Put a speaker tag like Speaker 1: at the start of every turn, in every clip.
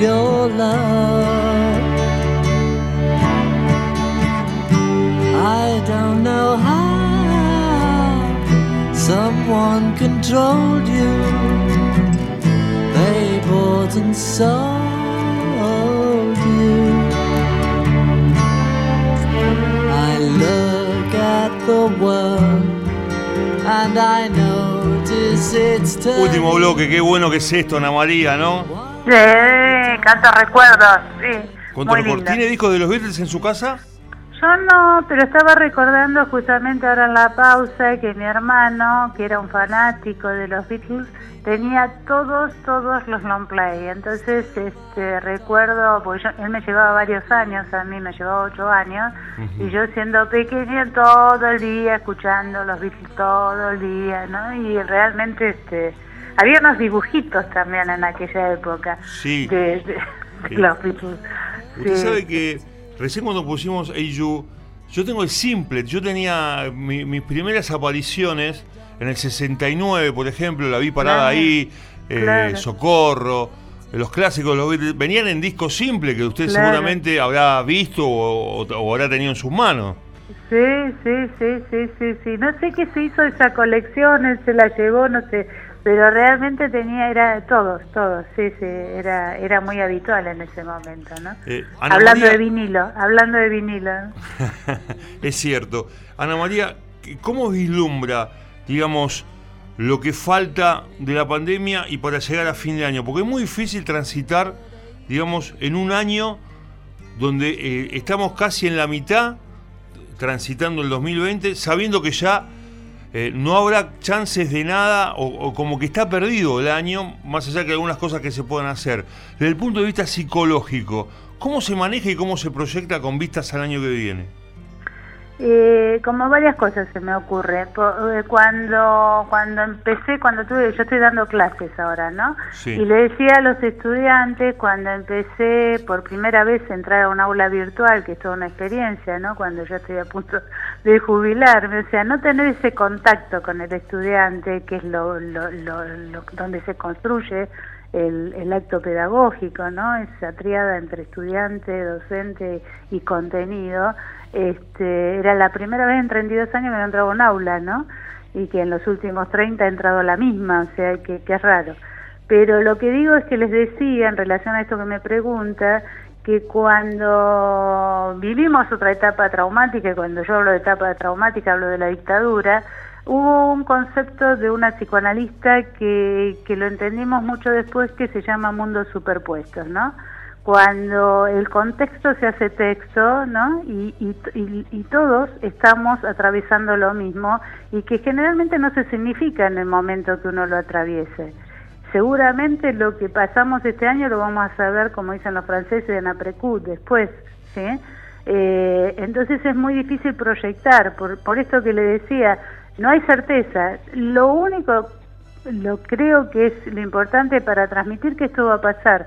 Speaker 1: your love. I don't know how someone controlled you. They bought and sold you. I look at the world and I turning.
Speaker 2: Último bloque, qué bueno que es esto, Ana María, ¿no?
Speaker 3: Sí, canto recuerdos, sí.
Speaker 2: Cuánto. ¿Tiene discos de los Beatles en su casa?
Speaker 3: Yo no, pero estaba recordando justamente ahora en la pausa que mi hermano, que era un fanático de los Beatles, tenía todos, todos los long play. Entonces, este, recuerdo, porque yo- él me llevaba varios años, a mí me llevaba ocho años, y yo siendo pequeña todo el día escuchando los Beatles todo el día, ¿no? Y realmente, este, había unos dibujitos también en aquella época
Speaker 2: Sí.
Speaker 3: de, de- de
Speaker 2: Sí.
Speaker 3: los Beatles.
Speaker 2: Usted
Speaker 3: Sí.
Speaker 2: sabe que recién cuando pusimos Hey You, yo tengo el simple, yo tenía mi- mis primeras apariciones en el 69, por ejemplo, la vi parada
Speaker 3: Claro,
Speaker 2: ahí, eh,
Speaker 3: claro.
Speaker 2: Socorro, los clásicos, los venían en disco simple que usted
Speaker 3: Claro.
Speaker 2: seguramente habrá visto o, o- o habrá tenido en sus manos.
Speaker 3: Sí, sí, sí, sí, sí, sí. No sé qué se hizo esa colección, él se la llevó, no sé, pero realmente tenía, era todos, todos, sí, sí, era, era muy habitual en ese momento, ¿no?
Speaker 2: Eh,
Speaker 3: hablando
Speaker 2: María-
Speaker 3: de vinilo, hablando de vinilo.
Speaker 2: es cierto. Ana María, ¿cómo vislumbra, digamos, lo que falta de la pandemia y para llegar a fin de año? Porque es muy difícil transitar, digamos, en un año donde eh, estamos casi en la mitad, transitando el 2020, sabiendo que ya eh, no habrá chances de nada o, o como que está perdido el año, más allá que algunas cosas que se puedan hacer. Desde el punto de vista psicológico, ¿cómo se maneja y cómo se proyecta con vistas al año que viene?
Speaker 3: Eh, como varias cosas se me ocurre. Eh, Cuando cuando empecé, cuando tuve, yo estoy dando clases ahora, ¿no?
Speaker 2: Sí.
Speaker 3: Y le decía a los estudiantes cuando empecé por primera vez a entrar a un aula virtual, que es toda una experiencia, ¿no? Cuando yo estoy a punto de jubilarme, o sea, no tener ese contacto con el estudiante, que es lo, lo, lo, lo- donde se construye el, el acto pedagógico, ¿no? Esa triada entre estudiante, docente y contenido. Este, era la primera vez en 32 años que no entraba a un aula, ¿no? Y que en los últimos 30 ha entrado la misma, o sea, que, que es raro. Pero lo que digo es que les decía, en relación a esto que me pregunta, que cuando vivimos otra etapa traumática, cuando yo hablo de etapa traumática hablo de la dictadura, hubo un concepto de una psicoanalista que, que lo entendimos mucho después que se llama mundos superpuestos, ¿no? Cuando el contexto se hace texto, ¿no? Y, y, todos estamos atravesando lo mismo y que generalmente no se significa en el momento que uno lo atraviese. Seguramente lo que pasamos este año lo vamos a saber, como dicen los franceses, en après-coup, después, ¿sí? Eh, entonces es muy difícil proyectar, por, por esto que le decía, no hay certeza. Lo único, lo creo que es lo importante para transmitir que esto va a pasar.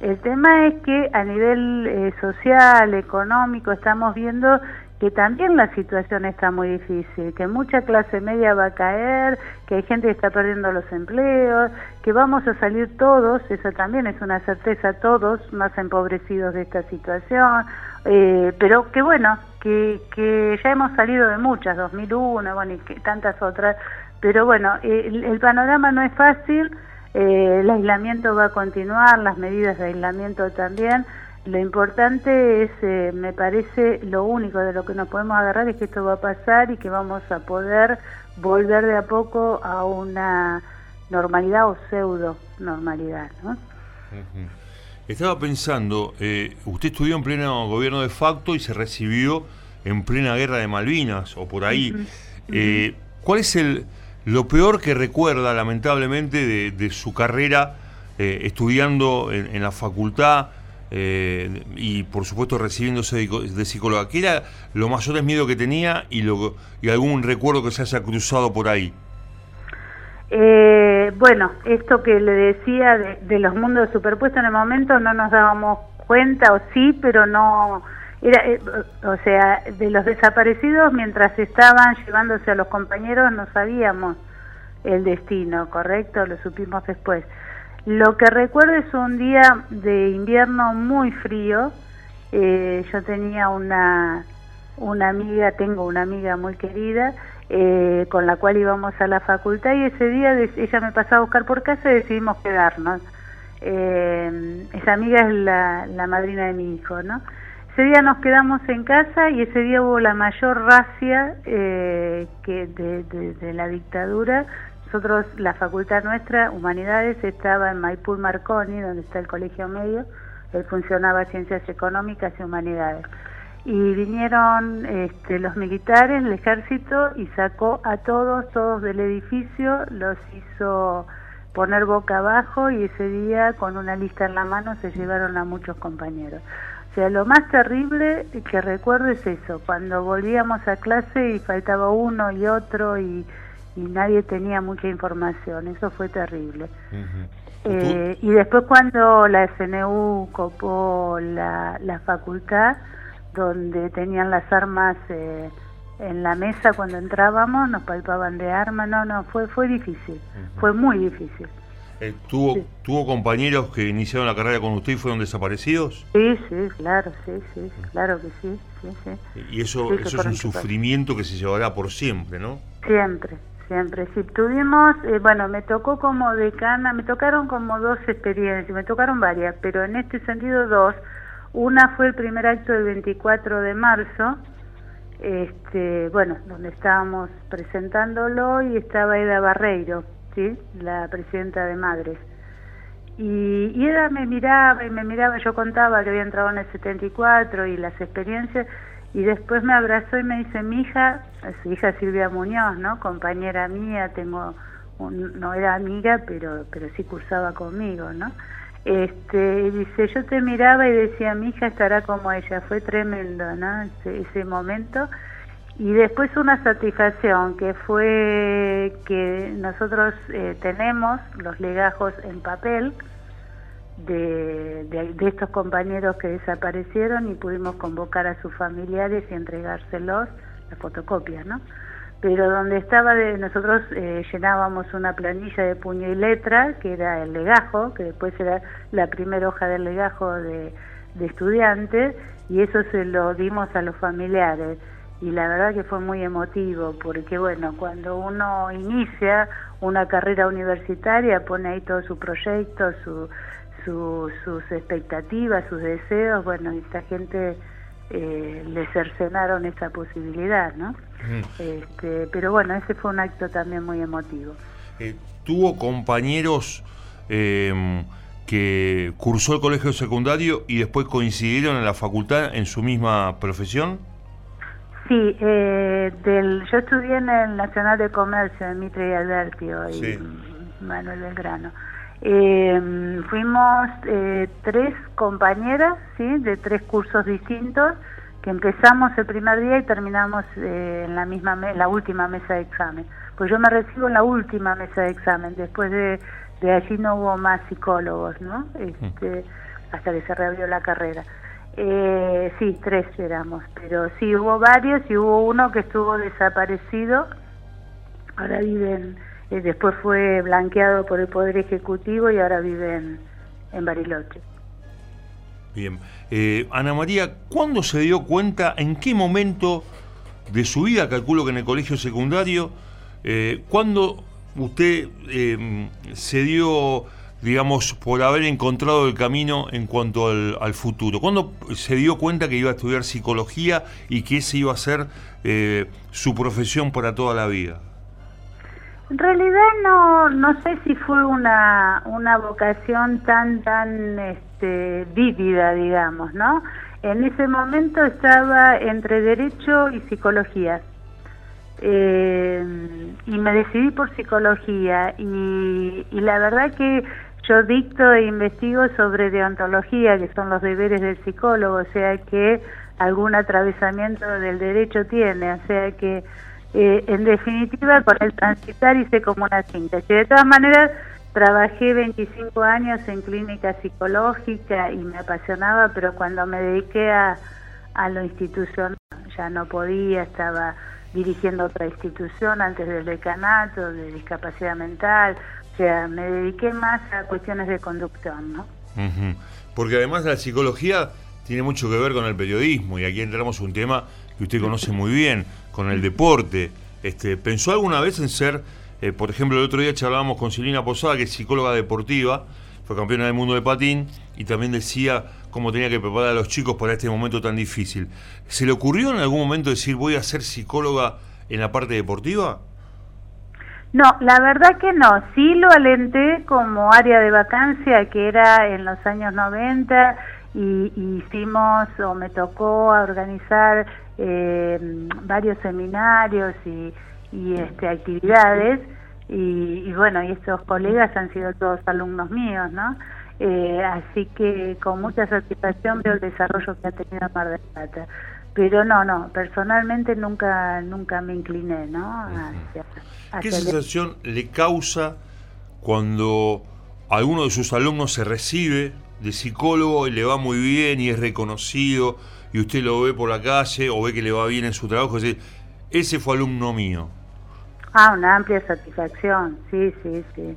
Speaker 3: El tema es que a nivel eh, social, económico, estamos viendo que también la situación está muy difícil, que mucha clase media va a caer, que hay gente que está perdiendo los empleos, que vamos a salir todos, eso también es una certeza, todos más empobrecidos de esta situación, eh, pero que bueno, que, ya hemos salido de muchas, 2001, bueno, y que tantas otras, pero bueno, el, el panorama no es fácil, eh, el aislamiento va a continuar, las medidas de aislamiento también. Lo importante es, eh, me parece, lo único de lo que nos podemos agarrar es que esto va a pasar y que vamos a poder volver de a poco a una normalidad o pseudo normalidad, ¿no?
Speaker 2: Estaba pensando, eh, usted estudió en pleno gobierno de facto y se recibió en plena guerra de Malvinas o por ahí. Eh, ¿Cuál es el lo peor que recuerda lamentablemente de, su carrera eh, estudiando en, la facultad y por supuesto recibiéndose de, psicóloga? ¿Qué era lo mayor miedo que tenía y, lo, y algún recuerdo que se haya cruzado por ahí?
Speaker 3: Eh, bueno, esto que le decía de, los mundos superpuestos en el momento no nos dábamos cuenta, o sí, pero no. Era, eh, o sea, de los desaparecidos, mientras estaban llevándose a los compañeros, no sabíamos el destino, ¿correcto? Lo supimos después. Lo que recuerdo es un día de invierno muy frío. Eh, yo tenía una, una amiga, tengo una amiga muy querida, eh, con la cual íbamos a la facultad y ese día ella me pasó a buscar por casa y decidimos quedarnos. Eh, esa amiga es la, madrina de mi hijo, ¿no? Ese día nos quedamos en casa y ese día hubo la mayor racia eh, que de, de, la dictadura. Nosotros, la facultad nuestra, Humanidades, estaba en Maipú Marconi, donde está el colegio medio, él funcionaba Ciencias Económicas y Humanidades y vinieron este, los militares, el ejército y sacó a todos, todos del edificio, los hizo poner boca abajo y ese día con una lista en la mano se llevaron a muchos compañeros. O sea, lo más terrible que recuerdo es eso, cuando volvíamos a clase y faltaba uno y otro y, nadie tenía mucha información, eso fue terrible. Eh, y después cuando la SNU copó la, la facultad, donde tenían las armas eh, en la mesa cuando entrábamos, nos palpaban de armas, no, no, fue, fue difícil, fue muy difícil.
Speaker 2: Eh, ¿tuvo, ¿Tuvo compañeros que iniciaron la carrera con usted y fueron desaparecidos?
Speaker 3: Sí, sí, claro, sí, sí, claro que sí. sí, sí.
Speaker 2: Y eso, eso es un sufrimiento que se llevará por siempre, ¿no?
Speaker 3: Siempre, siempre. Si tuvimos, eh, bueno, me tocó como decana, me tocaron como dos experiencias, me tocaron varias, pero en este sentido dos una fue el primer acto del 24 de marzo, este, bueno, donde estábamos presentándolo y estaba Eda Barreiro, ¿sí? la presidenta de Madres. Y, y Eda me miraba y me miraba, yo contaba que había entrado en el 74 y las experiencias, y después me abrazó y me dice, mi hija, su hija Silvia Muñoz, ¿no? Compañera mía, tengo, no era amiga, pero, pero sí cursaba conmigo, ¿no? Este, dice, yo te miraba y decía, mi hija estará como ella, fue tremendo, ¿no? Ese, momento. Y después una satisfacción que fue que nosotros eh, tenemos los legajos en papel de, de, estos compañeros que desaparecieron y pudimos convocar a sus familiares y entregárselos, las fotocopias, ¿no? Pero donde estaba de nosotros eh, llenábamos una planilla de puño y letra que era el legajo que después era la primera hoja del legajo de, estudiantes y eso se lo dimos a los familiares. Y la verdad que fue muy emotivo porque bueno cuando uno inicia una carrera universitaria pone ahí todo su proyecto su, su, sus expectativas sus deseos bueno esta gente eh, le cercenaron esa posibilidad, ¿no? Este, pero bueno, ese fue un acto también muy emotivo.
Speaker 2: Eh, ¿Tuvo compañeros em, que cursó el colegio secundario y después coincidieron en la facultad en su misma profesión?
Speaker 3: Sí, eh, del, yo estudié en el Nacional de Comercio de Mitre y Albertio y Manuel Belgrano. Eh, fuimos eh, tres compañeras, ¿sí? De tres cursos distintos, que empezamos el primer día y terminamos eh, en la misma la última mesa de examen. Pues yo me recibo en la última mesa de examen, después de, de allí no hubo más psicólogos, ¿no? Este, hasta que se reabrió la carrera. Eh, sí, tres éramos, pero sí hubo varios y hubo uno que estuvo desaparecido, ahora viven eh, después fue blanqueado por el Poder Ejecutivo y ahora vive en, Bariloche.
Speaker 2: Bien. Eh, Ana María, ¿cuándo se dio cuenta, en qué momento de su vida, calculo que en el colegio secundario, eh, cuándo usted eh, se dio, digamos, por haber encontrado el camino en cuanto al, al, futuro? ¿Cuándo se dio cuenta que iba a estudiar psicología y que ese iba a ser su profesión para toda la vida?
Speaker 3: En realidad no, no sé si fue una, una vocación tan, tan, este, vívida, digamos, ¿no? En ese momento estaba entre Derecho y Psicología. Eh, y me decidí por Psicología. Y, y la verdad que yo dicto e investigo sobre deontología, que son los deberes del psicólogo, o sea que algún atravesamiento del derecho tiene, o sea que eh, en definitiva con el transitar hice como una síntesis. De todas maneras, trabajé 25 años en clínica psicológica y me apasionaba, pero cuando me dediqué a, a lo institucional ya no podía, estaba dirigiendo otra institución antes del decanato de discapacidad mental, o sea, me dediqué más a cuestiones de conducción, ¿no?
Speaker 2: Porque además la psicología tiene mucho que ver con el periodismo y aquí entramos un tema que usted conoce muy bien, con el deporte. Este, ¿Pensó alguna vez en ser, eh, por ejemplo, el otro día charlábamos con Silvina Posada, que es psicóloga deportiva, fue campeona del mundo de patín y también decía cómo tenía que preparar a los chicos para este momento tan difícil. ¿Se le ocurrió en algún momento decir voy a ser psicóloga en la parte deportiva?
Speaker 3: No, la verdad que no. Sí lo alenté como área de vacancia, que era en los años 90 y, hicimos o me tocó organizar eh, varios seminarios y, este, actividades y, bueno, y estos colegas han sido todos alumnos míos, ¿no? Eh, así que con mucha satisfacción veo el desarrollo que ha tenido Mar del Plata. Pero no, no, personalmente nunca nunca me incliné, ¿no?
Speaker 2: ¿Qué sensación le causa cuando alguno de sus alumnos se recibe de psicólogo y le va muy bien y es reconocido y usted lo ve por la calle o ve que le va bien en su trabajo, es ese fue alumno mío.
Speaker 3: Ah, una amplia satisfacción, sí, sí, sí.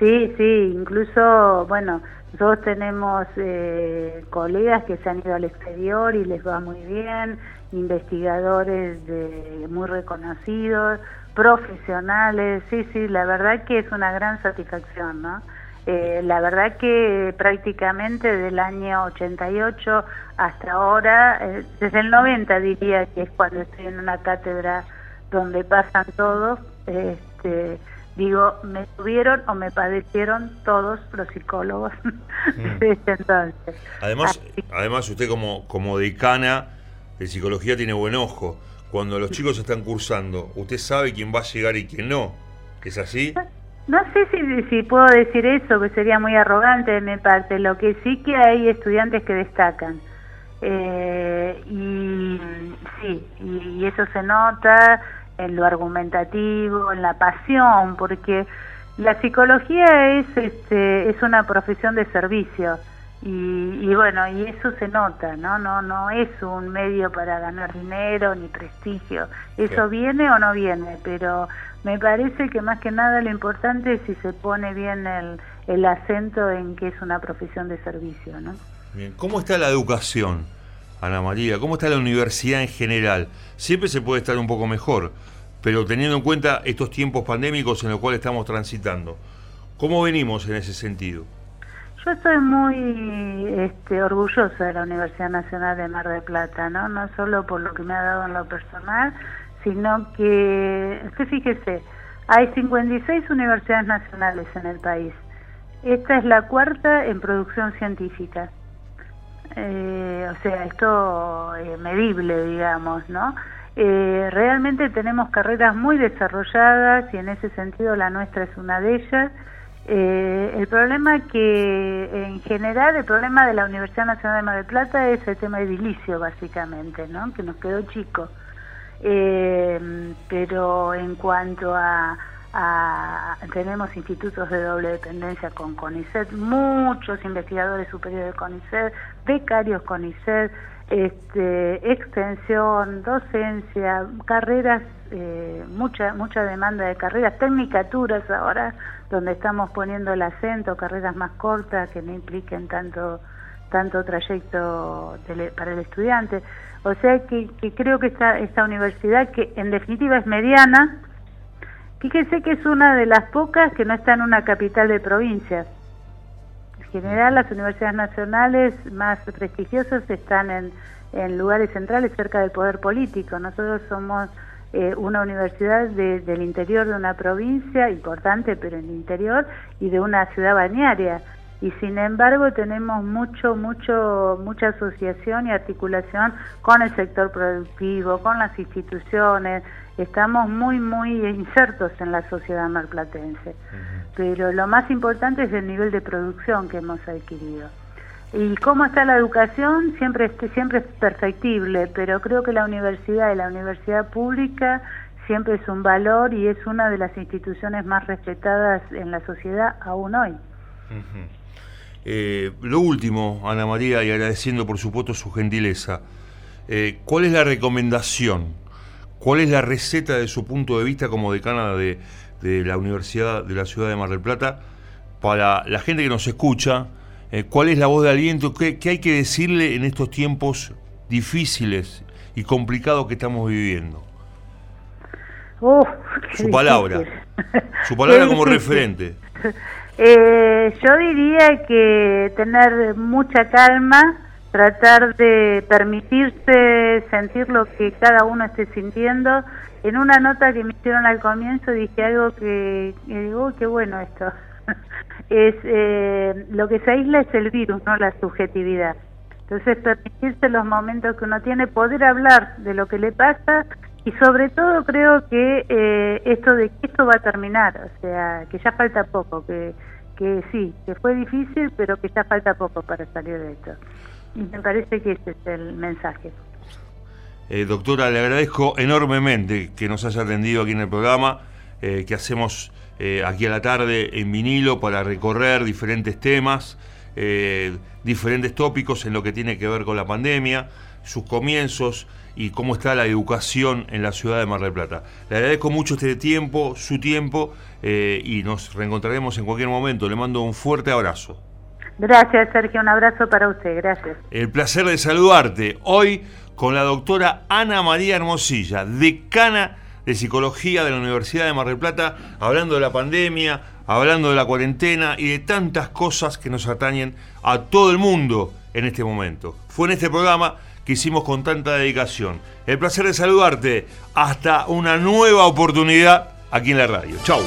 Speaker 3: Sí, sí, incluso, bueno, nosotros tenemos eh, colegas que se han ido al exterior y les va muy bien, investigadores de, muy reconocidos, profesionales, sí, sí, la verdad que es una gran satisfacción, ¿no? Eh, la verdad que prácticamente del año 88 hasta ahora, eh, desde el 90 diría que es cuando estoy en una cátedra donde pasan todos, este, digo, me tuvieron o me padecieron todos los psicólogos mm. desde entonces.
Speaker 2: Además, además usted como, como decana de psicología tiene buen ojo. Cuando los chicos están cursando, usted sabe quién va a llegar y quién no. ¿Es así?
Speaker 3: No sé si, si puedo decir eso, que sería muy arrogante de mi parte. Lo que sí que hay estudiantes que destacan. Eh, y sí, y, eso se nota en lo argumentativo, en la pasión, porque la psicología es, este, es una profesión de servicio. Y, y, bueno, y eso se nota, ¿no? No no es un medio para ganar dinero ni prestigio. Eso viene o no viene, pero me parece que más que nada lo importante es si se pone bien el, el acento en que es una profesión de servicio. ¿no?
Speaker 2: Bien. ¿Cómo está la educación, Ana María? ¿Cómo está la universidad en general? Siempre se puede estar un poco mejor, pero teniendo en cuenta estos tiempos pandémicos en los cuales estamos transitando, ¿cómo venimos en ese sentido?
Speaker 3: Yo estoy muy este, orgullosa de la Universidad Nacional de Mar del Plata, ¿no? No solo por lo que me ha dado en lo personal, sino que, usted fíjese, hay 56 universidades nacionales en el país. Esta es la cuarta en producción científica. Eh, o sea, esto es medible, digamos, ¿no? Eh, realmente tenemos carreras muy desarrolladas y en ese sentido la nuestra es una de ellas. Eh, el problema que, en general, el problema de la Universidad Nacional de Mar del Plata es el tema edilicio, básicamente, ¿no? Que nos quedó chico. Eh, pero en cuanto a, tenemos institutos de doble dependencia con CONICET, muchos investigadores superiores de CONICET, becarios CONICET, este, extensión, docencia, carreras, eh, mucha mucha demanda de carreras, tecnicaturas ahora, donde estamos poniendo el acento, carreras más cortas que no impliquen tanto tanto trayecto para el estudiante. O sea que, creo que esta, esta universidad, que en definitiva es mediana, fíjese que es una de las pocas que no está en una capital de provincia. En general, las universidades nacionales más prestigiosas están en, lugares centrales cerca del poder político. Nosotros somos eh, una universidad del interior de una provincia importante, pero en el interior, y de una ciudad balnearia. Y sin embargo tenemos mucho, mucho, mucha asociación y articulación con el sector productivo, con las instituciones, estamos muy, muy insertos en la sociedad marplatense, pero lo más importante es el nivel de producción que hemos adquirido. Y cómo está la educación siempre, siempre es perfectible, pero creo que la universidad y la universidad pública siempre es un valor y es una de las instituciones más respetadas en la sociedad aún hoy.
Speaker 2: Eh, lo último, Ana María, y agradeciendo por supuesto su gentileza, eh, ¿cuál es la recomendación? ¿Cuál es la receta de su punto de vista como decana de, la Universidad de la Ciudad de Mar del Plata para la gente que nos escucha? Eh, ¿Cuál es la voz de aliento? ¿Qué, hay que decirle en estos tiempos difíciles y complicados que estamos viviendo? su palabra, su palabra como referente.
Speaker 3: Eh, yo diría que tener mucha calma, tratar de permitirse sentir lo que cada uno esté sintiendo. En una nota que me hicieron al comienzo dije algo que, digo, qué bueno esto. es eh, lo que se aísla es el virus, no la subjetividad. Entonces permitirse los momentos que uno tiene, poder hablar de lo que le pasa y sobre todo creo que eh, esto de que esto va a terminar, o sea, que ya falta poco, que, que sí, que fue difícil, pero que ya falta poco para salir de esto. Me parece que ese es el mensaje.
Speaker 2: Eh, doctora, le agradezco enormemente que nos haya atendido aquí en el programa, eh, que hacemos aquí a la tarde en vinilo para recorrer diferentes temas, diferentes tópicos en lo que tiene que ver con la pandemia, sus comienzos y cómo está la educación en la ciudad de Mar del Plata. Le agradezco mucho este tiempo, su tiempo, eh, y nos reencontraremos en cualquier momento. Le mando un fuerte abrazo.
Speaker 3: Gracias, Sergio. Un abrazo para usted. Gracias.
Speaker 2: El placer de saludarte hoy con la doctora Ana María Hermosilla, decana de Psicología de la Universidad de Mar del Plata, hablando de la pandemia, hablando de la cuarentena y de tantas cosas que nos atañen a todo el mundo en este momento. Fue en este programa que hicimos con tanta dedicación. El placer de saludarte. Hasta una nueva oportunidad aquí en la radio. Chau.